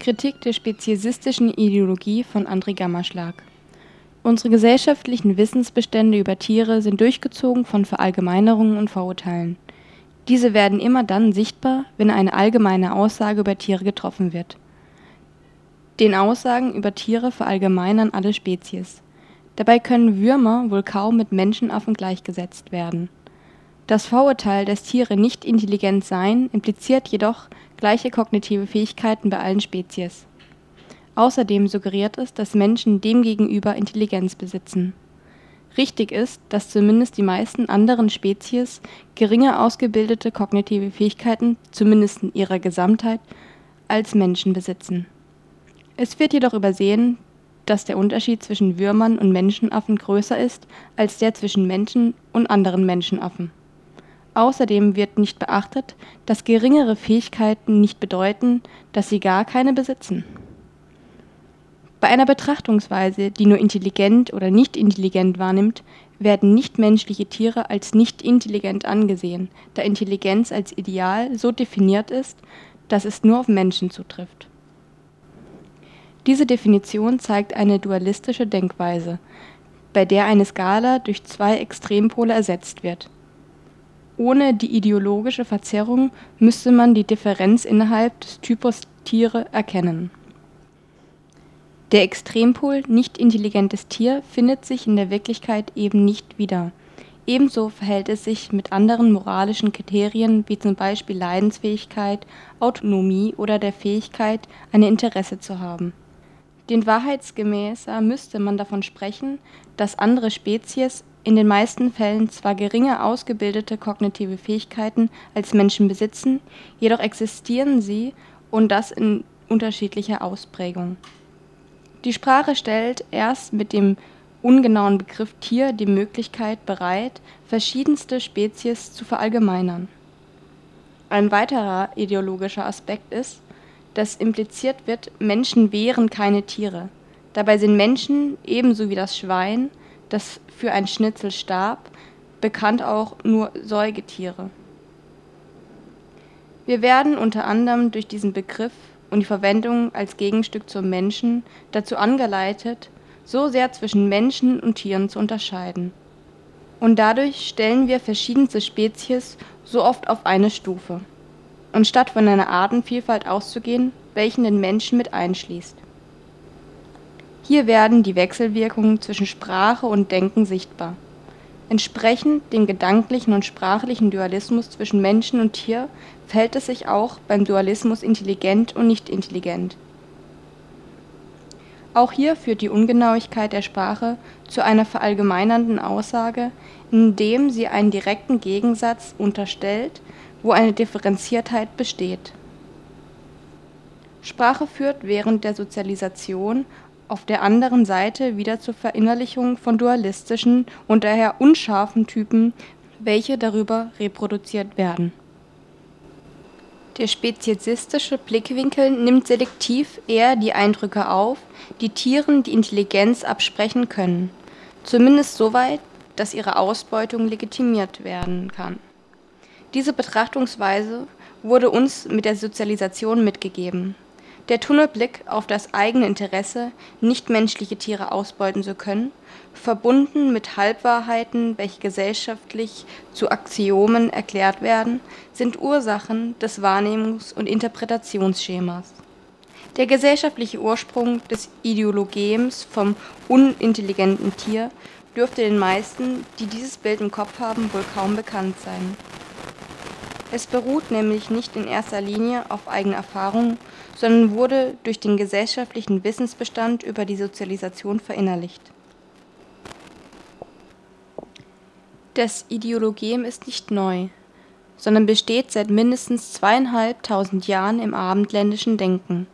Kritik der speziesistischen Ideologie von André Gammerschlag Unsere gesellschaftlichen Wissensbestände über Tiere sind durchgezogen von Verallgemeinerungen und Vorurteilen. Diese werden immer dann sichtbar, wenn eine allgemeine Aussage über Tiere getroffen wird. Den Aussagen über Tiere verallgemeinern alle Spezies. Dabei können Würmer wohl kaum mit Menschenaffen gleichgesetzt werden. Das Vorurteil, dass Tiere nicht intelligent seien, impliziert jedoch gleiche kognitive Fähigkeiten bei allen Spezies. Außerdem suggeriert es, dass Menschen demgegenüber Intelligenz besitzen. Richtig ist, dass zumindest die meisten anderen Spezies geringer ausgebildete kognitive Fähigkeiten, zumindest in ihrer Gesamtheit, als Menschen besitzen. Es wird jedoch übersehen, dass der Unterschied zwischen Würmern und Menschenaffen größer ist als der zwischen Menschen und anderen Menschenaffen. Außerdem wird nicht beachtet, dass geringere Fähigkeiten nicht bedeuten, dass sie gar keine besitzen. Bei einer Betrachtungsweise, die nur intelligent oder nicht intelligent wahrnimmt, werden nichtmenschliche Tiere als nicht intelligent angesehen, da Intelligenz als Ideal so definiert ist, dass es nur auf Menschen zutrifft. Diese Definition zeigt eine dualistische Denkweise, bei der eine Skala durch zwei Extrempole ersetzt wird. Ohne die ideologische Verzerrung müsste man die Differenz innerhalb des Typus Tiere erkennen. Der Extrempol nicht intelligentes Tier findet sich in der Wirklichkeit eben nicht wieder. Ebenso verhält es sich mit anderen moralischen Kriterien wie zum Beispiel Leidensfähigkeit, Autonomie oder der Fähigkeit, ein Interesse zu haben den wahrheitsgemäßer müsste man davon sprechen, dass andere Spezies in den meisten Fällen zwar geringer ausgebildete kognitive Fähigkeiten als Menschen besitzen, jedoch existieren sie und das in unterschiedlicher Ausprägung. Die Sprache stellt erst mit dem ungenauen Begriff Tier die Möglichkeit bereit, verschiedenste Spezies zu verallgemeinern. Ein weiterer ideologischer Aspekt ist dass impliziert wird, Menschen wären keine Tiere. Dabei sind Menschen, ebenso wie das Schwein, das für ein Schnitzel starb, bekannt auch nur Säugetiere. Wir werden unter anderem durch diesen Begriff und die Verwendung als Gegenstück zum Menschen dazu angeleitet, so sehr zwischen Menschen und Tieren zu unterscheiden. Und dadurch stellen wir verschiedenste Spezies so oft auf eine Stufe anstatt von einer Artenvielfalt auszugehen, welchen den Menschen mit einschließt. Hier werden die Wechselwirkungen zwischen Sprache und Denken sichtbar. Entsprechend dem gedanklichen und sprachlichen Dualismus zwischen Menschen und Tier verhält es sich auch beim Dualismus intelligent und nicht intelligent. Auch hier führt die Ungenauigkeit der Sprache zu einer verallgemeinernden Aussage, indem sie einen direkten Gegensatz unterstellt wo eine Differenziertheit besteht. Sprache führt während der Sozialisation auf der anderen Seite wieder zur Verinnerlichung von dualistischen und daher unscharfen Typen, welche darüber reproduziert werden. Der speziesistische Blickwinkel nimmt selektiv eher die Eindrücke auf, die Tieren die Intelligenz absprechen können, zumindest soweit, dass ihre Ausbeutung legitimiert werden kann diese Betrachtungsweise wurde uns mit der Sozialisation mitgegeben. Der Tunnelblick auf das eigene Interesse, nichtmenschliche Tiere ausbeuten zu können, verbunden mit Halbwahrheiten, welche gesellschaftlich zu Axiomen erklärt werden, sind Ursachen des Wahrnehmungs und Interpretationsschemas. Der gesellschaftliche Ursprung des Ideologems vom unintelligenten Tier dürfte den meisten, die dieses Bild im Kopf haben, wohl kaum bekannt sein es beruht nämlich nicht in erster Linie auf eigene Erfahrung, sondern wurde durch den gesellschaftlichen Wissensbestand über die Sozialisation verinnerlicht. Das Ideologem ist nicht neu, sondern besteht seit mindestens zweieinhalbtausend Jahren im abendländischen Denken.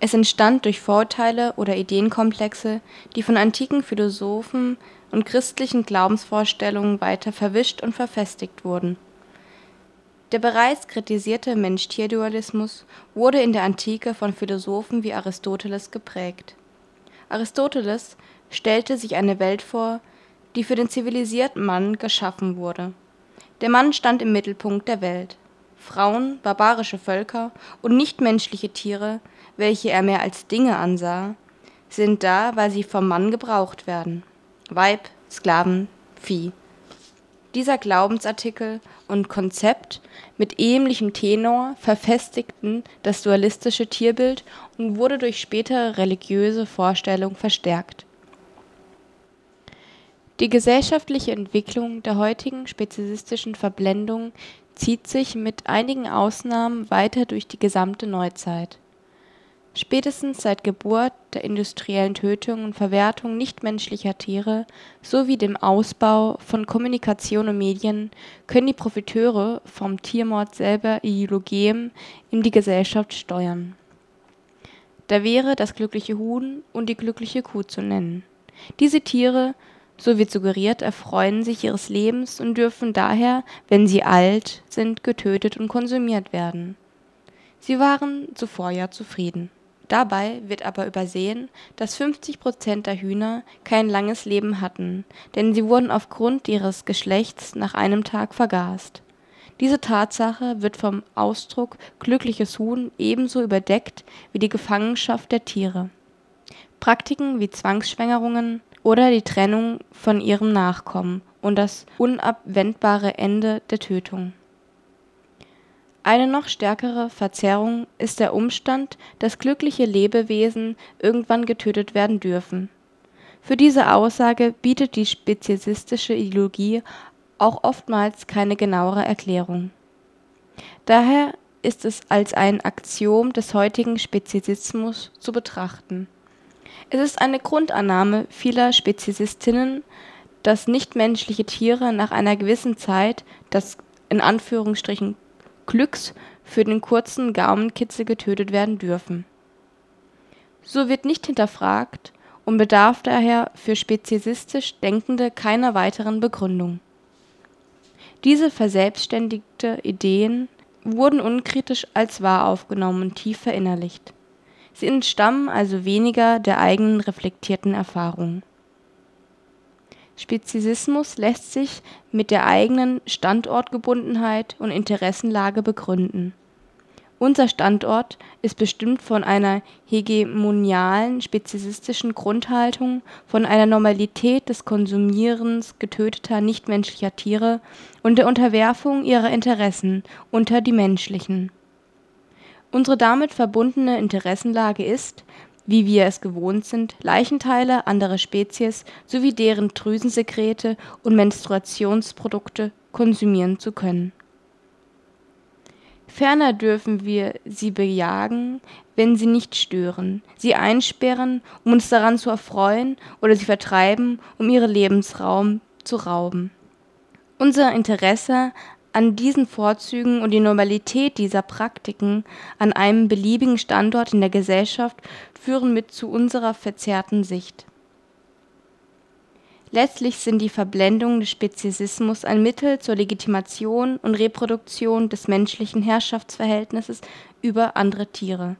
Es entstand durch Vorurteile oder Ideenkomplexe, die von antiken Philosophen und christlichen Glaubensvorstellungen weiter verwischt und verfestigt wurden der bereits kritisierte Mensch-Tier-Dualismus wurde in der Antike von Philosophen wie Aristoteles geprägt. Aristoteles stellte sich eine Welt vor, die für den zivilisierten Mann geschaffen wurde. Der Mann stand im Mittelpunkt der Welt. Frauen, barbarische Völker und nichtmenschliche Tiere welche er mehr als Dinge ansah, sind da, weil sie vom Mann gebraucht werden. Weib, Sklaven, Vieh. Dieser Glaubensartikel und Konzept mit ähnlichem Tenor verfestigten das dualistische Tierbild und wurde durch spätere religiöse Vorstellungen verstärkt. Die gesellschaftliche Entwicklung der heutigen speziesistischen Verblendung zieht sich mit einigen Ausnahmen weiter durch die gesamte Neuzeit Spätestens seit Geburt der industriellen Tötung und Verwertung nichtmenschlicher Tiere sowie dem Ausbau von Kommunikation und Medien können die Profiteure vom Tiermord selber Ideologien in die Gesellschaft steuern. Da wäre das glückliche Huhn und die glückliche Kuh zu nennen. Diese Tiere, so wird suggeriert, erfreuen sich ihres Lebens und dürfen daher, wenn sie alt sind, getötet und konsumiert werden. Sie waren zuvor ja zufrieden Dabei wird aber übersehen, dass 50 Prozent der Hühner kein langes Leben hatten, denn sie wurden aufgrund ihres Geschlechts nach einem Tag vergast. Diese Tatsache wird vom Ausdruck glückliches Huhn ebenso überdeckt wie die Gefangenschaft der Tiere. Praktiken wie Zwangsschwängerungen oder die Trennung von ihrem Nachkommen und das unabwendbare Ende der Tötung eine noch stärkere Verzerrung ist der Umstand, dass glückliche Lebewesen irgendwann getötet werden dürfen. Für diese Aussage bietet die speziesistische Ideologie auch oftmals keine genauere Erklärung. Daher ist es als ein Axiom des heutigen Speziesismus zu betrachten. Es ist eine Grundannahme vieler Speziesistinnen, dass nichtmenschliche Tiere nach einer gewissen Zeit das in Anführungsstrichen Glücks für den kurzen Gaumenkitzel getötet werden dürfen. So wird nicht hinterfragt und bedarf daher für speziesistisch Denkende keiner weiteren Begründung. Diese verselbstständigte Ideen wurden unkritisch als wahr aufgenommen und tief verinnerlicht. Sie entstammen also weniger der eigenen reflektierten Erfahrung Speziesismus lässt sich mit der eigenen Standortgebundenheit und Interessenlage begründen. Unser Standort ist bestimmt von einer hegemonialen speziesistischen Grundhaltung, von einer Normalität des Konsumierens getöteter nichtmenschlicher Tiere und der Unterwerfung ihrer Interessen unter die menschlichen. Unsere damit verbundene Interessenlage ist wie wir es gewohnt sind, Leichenteile anderer Spezies sowie deren Drüsensekrete und Menstruationsprodukte konsumieren zu können. Ferner dürfen wir sie bejagen, wenn sie nicht stören, sie einsperren, um uns daran zu erfreuen, oder sie vertreiben, um ihren Lebensraum zu rauben. Unser Interesse an diesen Vorzügen und die Normalität dieser Praktiken an einem beliebigen Standort in der Gesellschaft führen mit zu unserer verzerrten Sicht. Letztlich sind die Verblendungen des Speziesismus ein Mittel zur Legitimation und Reproduktion des menschlichen Herrschaftsverhältnisses über andere Tiere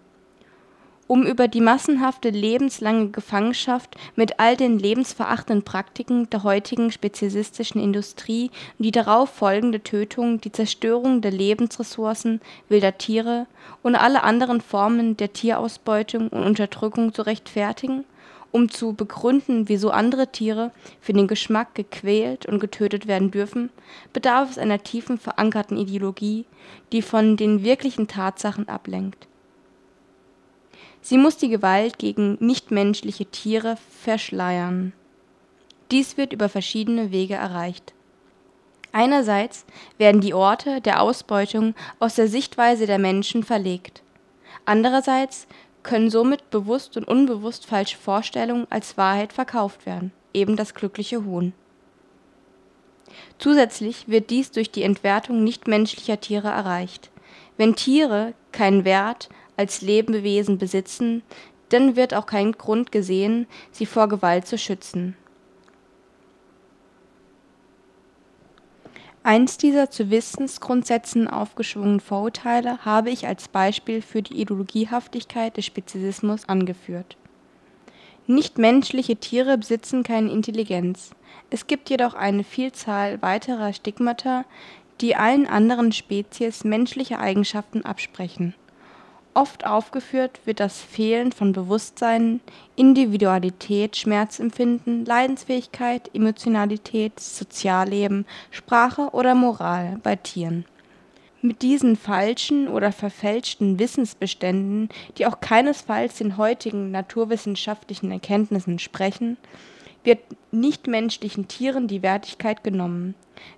um über die massenhafte lebenslange Gefangenschaft mit all den lebensverachtenden Praktiken der heutigen speziesistischen Industrie und die darauf folgende Tötung, die Zerstörung der Lebensressourcen wilder Tiere und alle anderen Formen der Tierausbeutung und Unterdrückung zu rechtfertigen, um zu begründen, wieso andere Tiere für den Geschmack gequält und getötet werden dürfen, bedarf es einer tiefen verankerten Ideologie, die von den wirklichen Tatsachen ablenkt Sie muss die Gewalt gegen nichtmenschliche Tiere verschleiern. Dies wird über verschiedene Wege erreicht. Einerseits werden die Orte der Ausbeutung aus der Sichtweise der Menschen verlegt. Andererseits können somit bewusst und unbewusst falsche Vorstellungen als Wahrheit verkauft werden, eben das glückliche Huhn. Zusätzlich wird dies durch die Entwertung nichtmenschlicher Tiere erreicht. Wenn Tiere keinen Wert, als Lebewesen besitzen, dann wird auch kein Grund gesehen, sie vor Gewalt zu schützen. Eins dieser zu Wissensgrundsätzen aufgeschwungenen Vorurteile habe ich als Beispiel für die Ideologiehaftigkeit des Speziesismus angeführt. Nichtmenschliche Tiere besitzen keine Intelligenz. Es gibt jedoch eine Vielzahl weiterer Stigmata, die allen anderen Spezies menschliche Eigenschaften absprechen Oft aufgeführt wird das Fehlen von Bewusstsein, Individualität, Schmerzempfinden, Leidensfähigkeit, Emotionalität, Sozialleben, Sprache oder Moral bei Tieren. Mit diesen falschen oder verfälschten Wissensbeständen, die auch keinesfalls den heutigen naturwissenschaftlichen Erkenntnissen entsprechen, wird nichtmenschlichen Tieren die Wertigkeit genommen,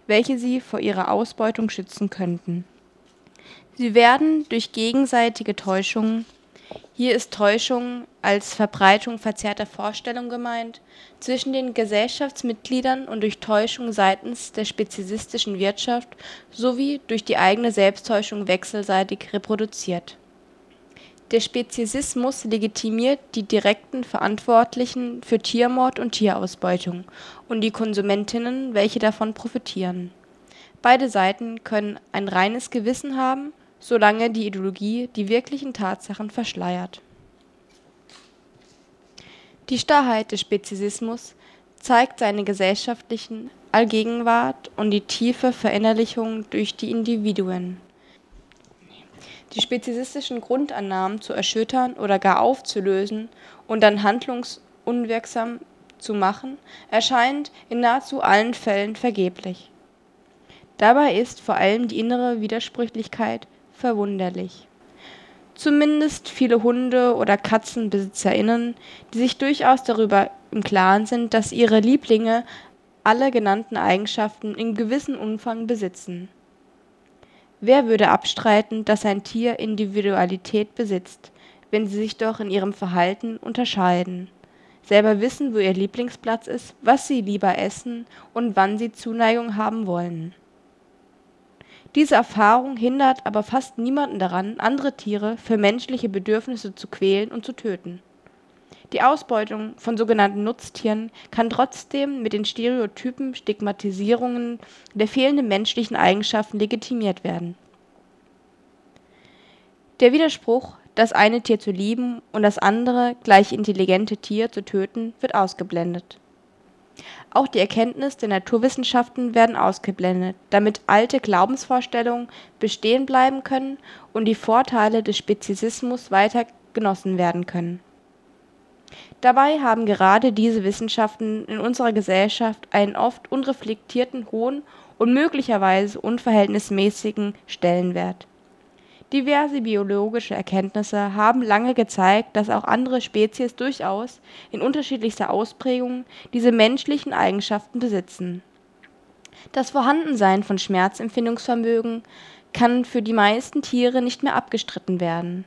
welche sie vor ihrer Ausbeutung schützen könnten Sie werden durch gegenseitige Täuschung hier ist Täuschung als Verbreitung verzerrter Vorstellungen gemeint zwischen den Gesellschaftsmitgliedern und durch Täuschung seitens der speziesistischen Wirtschaft sowie durch die eigene Selbsttäuschung wechselseitig reproduziert. Der Speziesismus legitimiert die direkten Verantwortlichen für Tiermord und Tierausbeutung und die Konsumentinnen, welche davon profitieren. Beide Seiten können ein reines Gewissen haben solange die Ideologie die wirklichen Tatsachen verschleiert. Die Starrheit des Speziesismus zeigt seine gesellschaftlichen Allgegenwart und die tiefe Verinnerlichung durch die Individuen. Die speziesistischen Grundannahmen zu erschüttern oder gar aufzulösen und dann handlungsunwirksam zu machen, erscheint in nahezu allen Fällen vergeblich. Dabei ist vor allem die innere Widersprüchlichkeit verwunderlich. Zumindest viele Hunde oder KatzenbesitzerInnen, die sich durchaus darüber im Klaren sind, dass ihre Lieblinge alle genannten Eigenschaften in gewissem Umfang besitzen. Wer würde abstreiten, dass ein Tier Individualität besitzt, wenn sie sich doch in ihrem Verhalten unterscheiden, selber wissen, wo ihr Lieblingsplatz ist, was sie lieber essen und wann sie Zuneigung haben wollen diese Erfahrung hindert aber fast niemanden daran, andere Tiere für menschliche Bedürfnisse zu quälen und zu töten. Die Ausbeutung von sogenannten Nutztieren kann trotzdem mit den stereotypen Stigmatisierungen der fehlenden menschlichen Eigenschaften legitimiert werden. Der Widerspruch, das eine Tier zu lieben und das andere gleich intelligente Tier zu töten, wird ausgeblendet auch die Erkenntnis der Naturwissenschaften werden ausgeblendet, damit alte Glaubensvorstellungen bestehen bleiben können und die Vorteile des Speziesismus weiter genossen werden können. Dabei haben gerade diese Wissenschaften in unserer Gesellschaft einen oft unreflektierten hohen und möglicherweise unverhältnismäßigen Stellenwert Diverse biologische Erkenntnisse haben lange gezeigt, dass auch andere Spezies durchaus in unterschiedlichster Ausprägung diese menschlichen Eigenschaften besitzen. Das Vorhandensein von Schmerzempfindungsvermögen kann für die meisten Tiere nicht mehr abgestritten werden.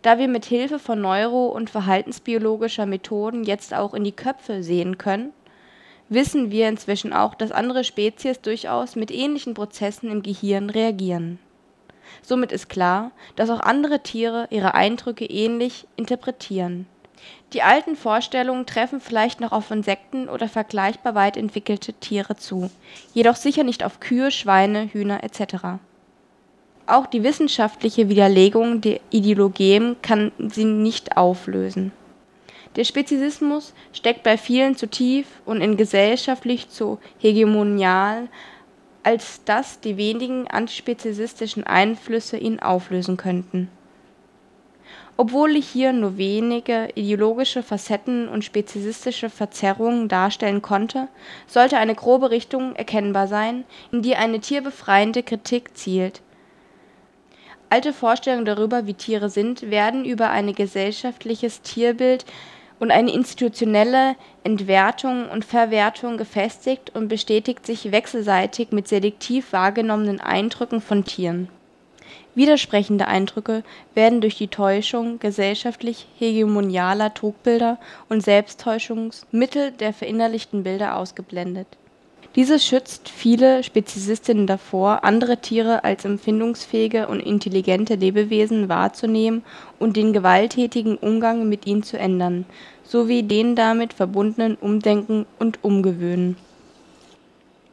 Da wir mit Hilfe von neuro und verhaltensbiologischer Methoden jetzt auch in die Köpfe sehen können, wissen wir inzwischen auch, dass andere Spezies durchaus mit ähnlichen Prozessen im Gehirn reagieren Somit ist klar, dass auch andere Tiere ihre Eindrücke ähnlich interpretieren. Die alten Vorstellungen treffen vielleicht noch auf Insekten oder vergleichbar weit entwickelte Tiere zu, jedoch sicher nicht auf Kühe, Schweine, Hühner etc. Auch die wissenschaftliche Widerlegung der Ideologien kann sie nicht auflösen. Der Speziesismus steckt bei vielen zu tief und in gesellschaftlich zu hegemonial als dass die wenigen antispezifistischen Einflüsse ihn auflösen könnten. Obwohl ich hier nur wenige ideologische Facetten und spezifistische Verzerrungen darstellen konnte, sollte eine grobe Richtung erkennbar sein, in die eine tierbefreiende Kritik zielt. Alte Vorstellungen darüber, wie Tiere sind, werden über ein gesellschaftliches Tierbild und eine institutionelle Entwertung und Verwertung gefestigt und bestätigt sich wechselseitig mit selektiv wahrgenommenen Eindrücken von Tieren. Widersprechende Eindrücke werden durch die Täuschung gesellschaftlich hegemonialer Trugbilder und Selbsttäuschungsmittel der verinnerlichten Bilder ausgeblendet dieses schützt viele Speziesistinnen davor, andere Tiere als empfindungsfähige und intelligente Lebewesen wahrzunehmen und den gewalttätigen Umgang mit ihnen zu ändern, sowie den damit verbundenen Umdenken und Umgewöhnen